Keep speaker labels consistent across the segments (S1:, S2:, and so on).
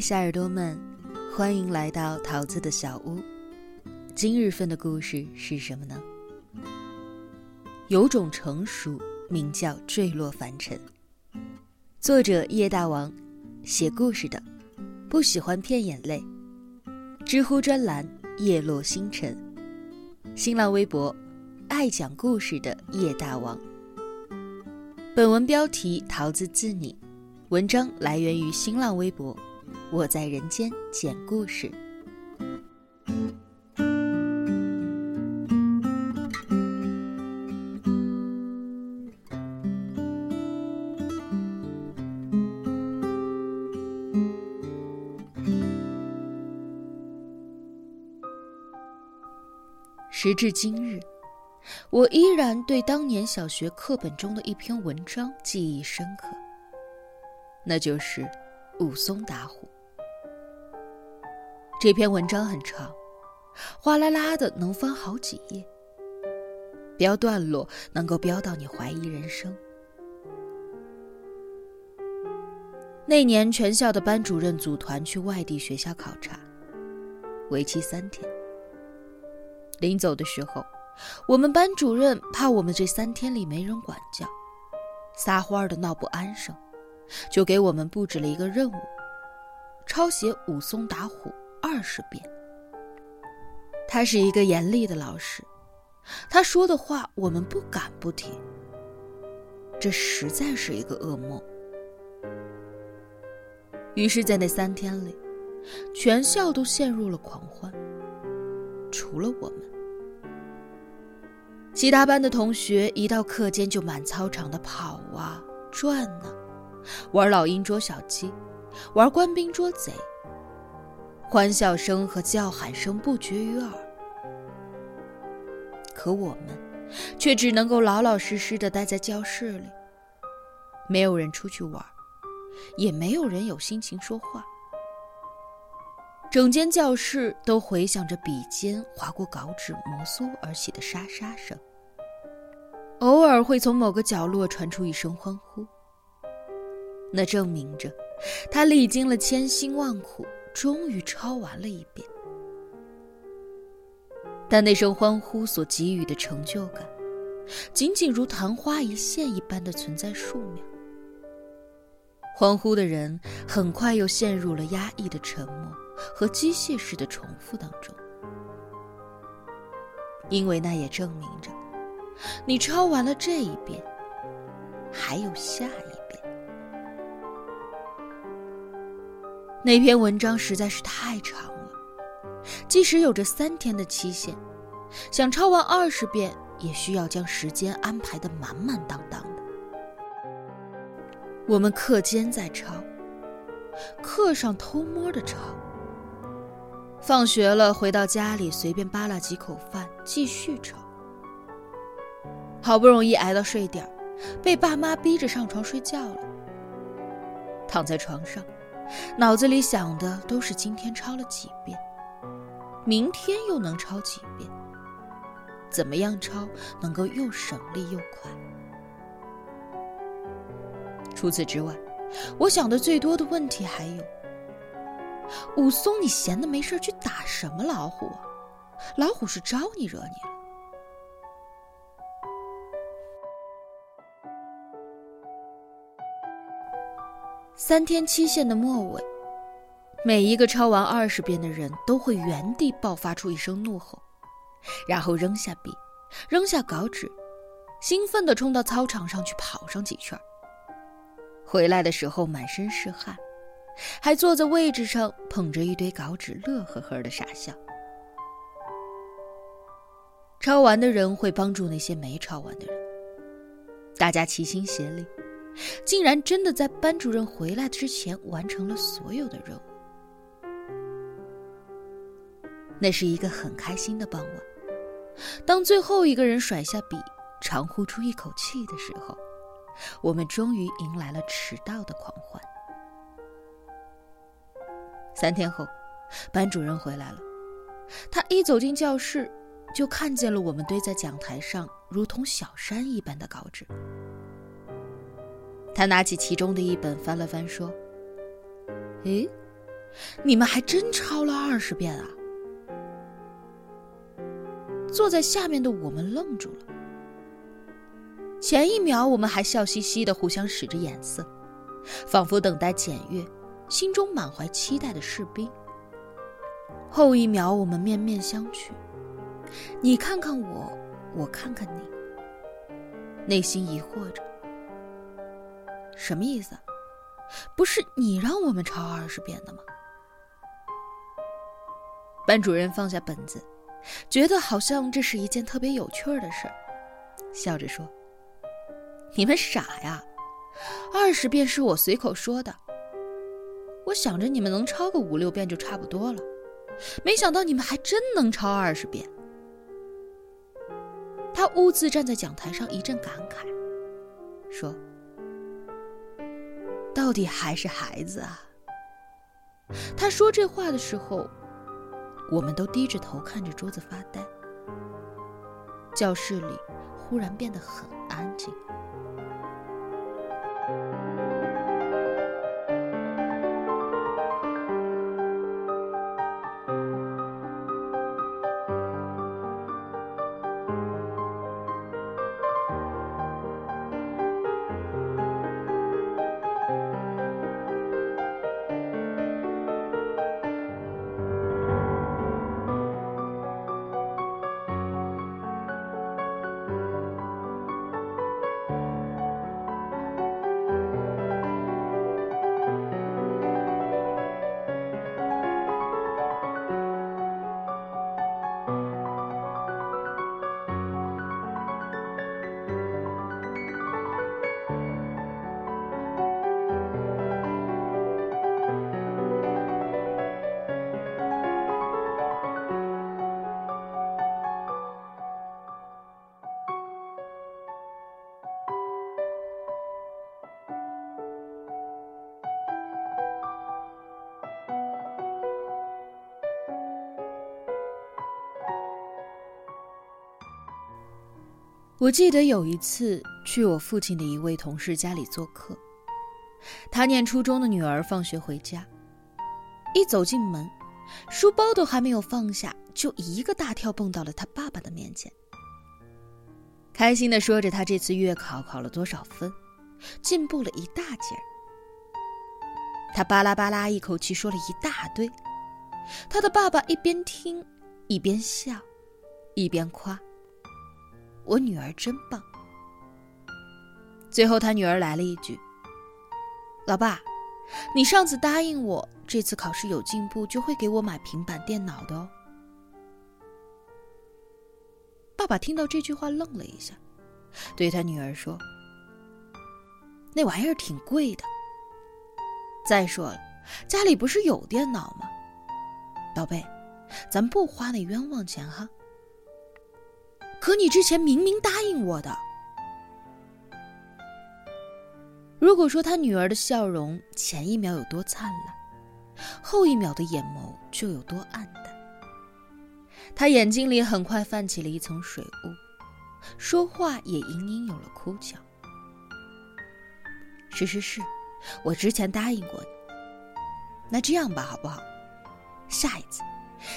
S1: 小耳朵们，欢迎来到桃子的小屋。今日份的故事是什么呢？有种成熟，名叫坠落凡尘。作者叶大王，写故事的，不喜欢骗眼泪。知乎专栏叶落星辰，新浪微博爱讲故事的叶大王。本文标题：桃子自拟，文章来源于新浪微博。我在人间讲故事。时至今日，我依然对当年小学课本中的一篇文章记忆深刻，那就是武松打虎。这篇文章很长，哗啦啦的能翻好几页，标段落能够标到你怀疑人生。那年全校的班主任组团去外地学校考察，为期三天。临走的时候，我们班主任怕我们这三天里没人管教，撒欢的闹不安生，就给我们布置了一个任务：抄写武松打虎。二十遍。他是一个严厉的老师，他说的话我们不敢不听。这实在是一个噩梦。于是，在那三天里，全校都陷入了狂欢，除了我们。其他班的同学一到课间就满操场的跑啊转啊，玩老鹰捉小鸡，玩官兵捉贼。欢笑声和叫喊声不绝于耳，可我们却只能够老老实实的待在教室里，没有人出去玩，也没有人有心情说话。整间教室都回响着笔尖划过稿纸摩挲而起的沙沙声，偶尔会从某个角落传出一声欢呼，那证明着他历经了千辛万苦。终于抄完了一遍，但那声欢呼所给予的成就感，仅仅如昙花一现一般的存在数秒。欢呼的人很快又陷入了压抑的沉默和机械式的重复当中，因为那也证明着，你抄完了这一遍，还有下一。那篇文章实在是太长了，即使有着三天的期限，想抄完二十遍，也需要将时间安排的满满当当的。我们课间在抄，课上偷摸的抄，放学了回到家里随便扒拉几口饭继续抄。好不容易挨到睡点被爸妈逼着上床睡觉了，躺在床上。脑子里想的都是今天抄了几遍，明天又能抄几遍，怎么样抄能够又省力又快？除此之外，我想的最多的问题还有：武松，你闲的没事去打什么老虎啊？老虎是招你惹你了？三天期限的末尾，每一个抄完二十遍的人都会原地爆发出一声怒吼，然后扔下笔，扔下稿纸，兴奋地冲到操场上去跑上几圈。回来的时候满身是汗，还坐在位置上捧着一堆稿纸，乐呵呵的傻笑。抄完的人会帮助那些没抄完的人，大家齐心协力。竟然真的在班主任回来之前完成了所有的任务。那是一个很开心的傍晚。当最后一个人甩下笔，长呼出一口气的时候，我们终于迎来了迟到的狂欢。三天后，班主任回来了。他一走进教室，就看见了我们堆在讲台上如同小山一般的稿纸。他拿起其中的一本翻了翻，说：“诶，你们还真抄了二十遍啊！坐在下面的我们愣住了。前一秒我们还笑嘻嘻的互相使着眼色，仿佛等待检阅、心中满怀期待的士兵。后一秒我们面面相觑，你看看我，我看看你，内心疑惑着：什么意思？不是你让我们抄二十遍的吗？班主任放下本子，觉得好像这是一件特别有趣的事儿，笑着说：“你们傻呀，二十遍是我随口说的。我想着你们能抄个五六遍就差不多了，没想到你们还真能抄二十遍。”他兀自站在讲台上一阵感慨，说：“到底还是孩子啊。”他说这话的时候。我们都低着头看着桌子发呆，教室里忽然变得很安静。我记得有一次去我父亲的一位同事家里做客，他念初中的女儿放学回家，一走进门，书包都还没有放下，就一个大跳蹦到了他爸爸的面前，开心的说着他这次月考考了多少分，进步了一大截儿。他巴拉巴拉一口气说了一大堆，他的爸爸一边听，一边笑，一边夸。我女儿真棒。最后，他女儿来了一句：“老爸，你上次答应我，这次考试有进步就会给我买平板电脑的哦。”爸爸听到这句话愣了一下，对他女儿说：“那玩意儿挺贵的。再说了，家里不是有电脑吗？宝贝，咱不花那冤枉钱哈。”可你之前明明答应我的。如果说他女儿的笑容前一秒有多灿烂，后一秒的眼眸就有多暗淡。他眼睛里很快泛起了一层水雾，说话也隐隐有了哭腔。是是是，我之前答应过你。那这样吧，好不好？下一次，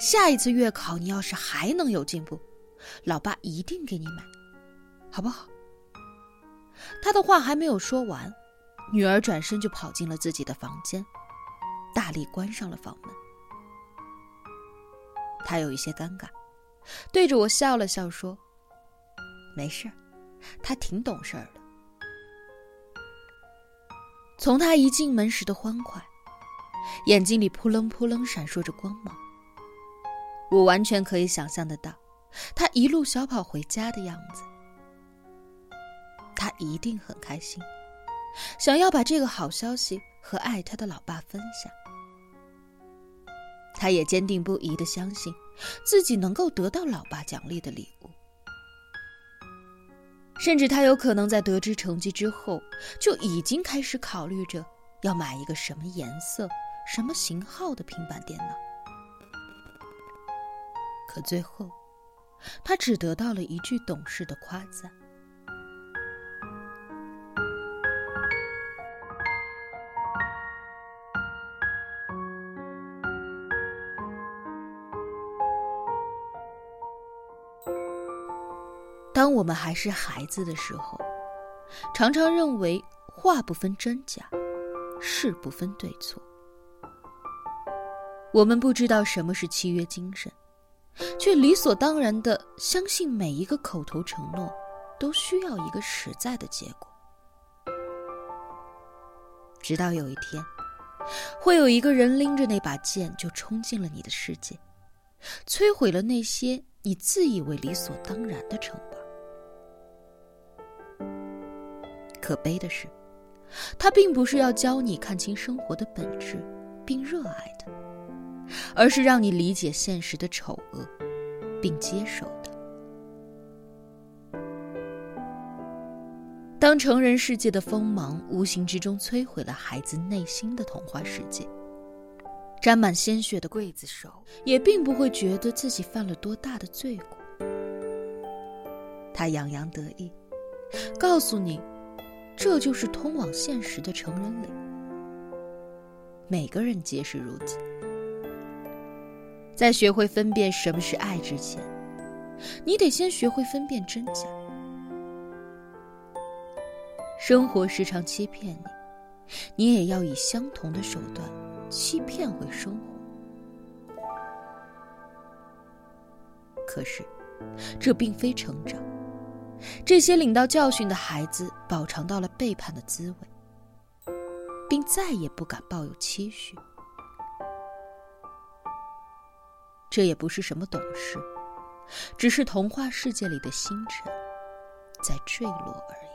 S1: 下一次月考，你要是还能有进步。老爸一定给你买，好不好？他的话还没有说完，女儿转身就跑进了自己的房间，大力关上了房门。他有一些尴尬，对着我笑了笑，说：“没事，他挺懂事儿的。”从他一进门时的欢快，眼睛里扑棱扑棱闪烁着光芒，我完全可以想象得到。他一路小跑回家的样子，他一定很开心，想要把这个好消息和爱他的老爸分享。他也坚定不移的相信，自己能够得到老爸奖励的礼物，甚至他有可能在得知成绩之后，就已经开始考虑着要买一个什么颜色、什么型号的平板电脑。可最后。他只得到了一句懂事的夸赞。当我们还是孩子的时候常常认为话不分真假事不分对错。我们不知道什么是契约精神却理所当然的相信每一个口头承诺都需要一个实在的结果。直到有一天，会有一个人拎着那把剑就冲进了你的世界，摧毁了那些你自以为理所当然的城堡。可悲的是，他并不是要教你看清生活的本质并热爱的。而是让你理解现实的丑恶，并接受的。当成人世界的锋芒无形之中摧毁了孩子内心的童话世界，沾满鲜血的刽子手也并不会觉得自己犯了多大的罪过。他洋洋得意，告诉你，这就是通往现实的成人礼。每个人皆是如此。在学会分辨什么是爱之前，你得先学会分辨真假。生活时常欺骗你，你也要以相同的手段欺骗回生活。可是，这并非成长。这些领到教训的孩子，饱尝到了背叛的滋味，并再也不敢抱有期许。这也不是什么懂事，只是童话世界里的星辰在坠落而已。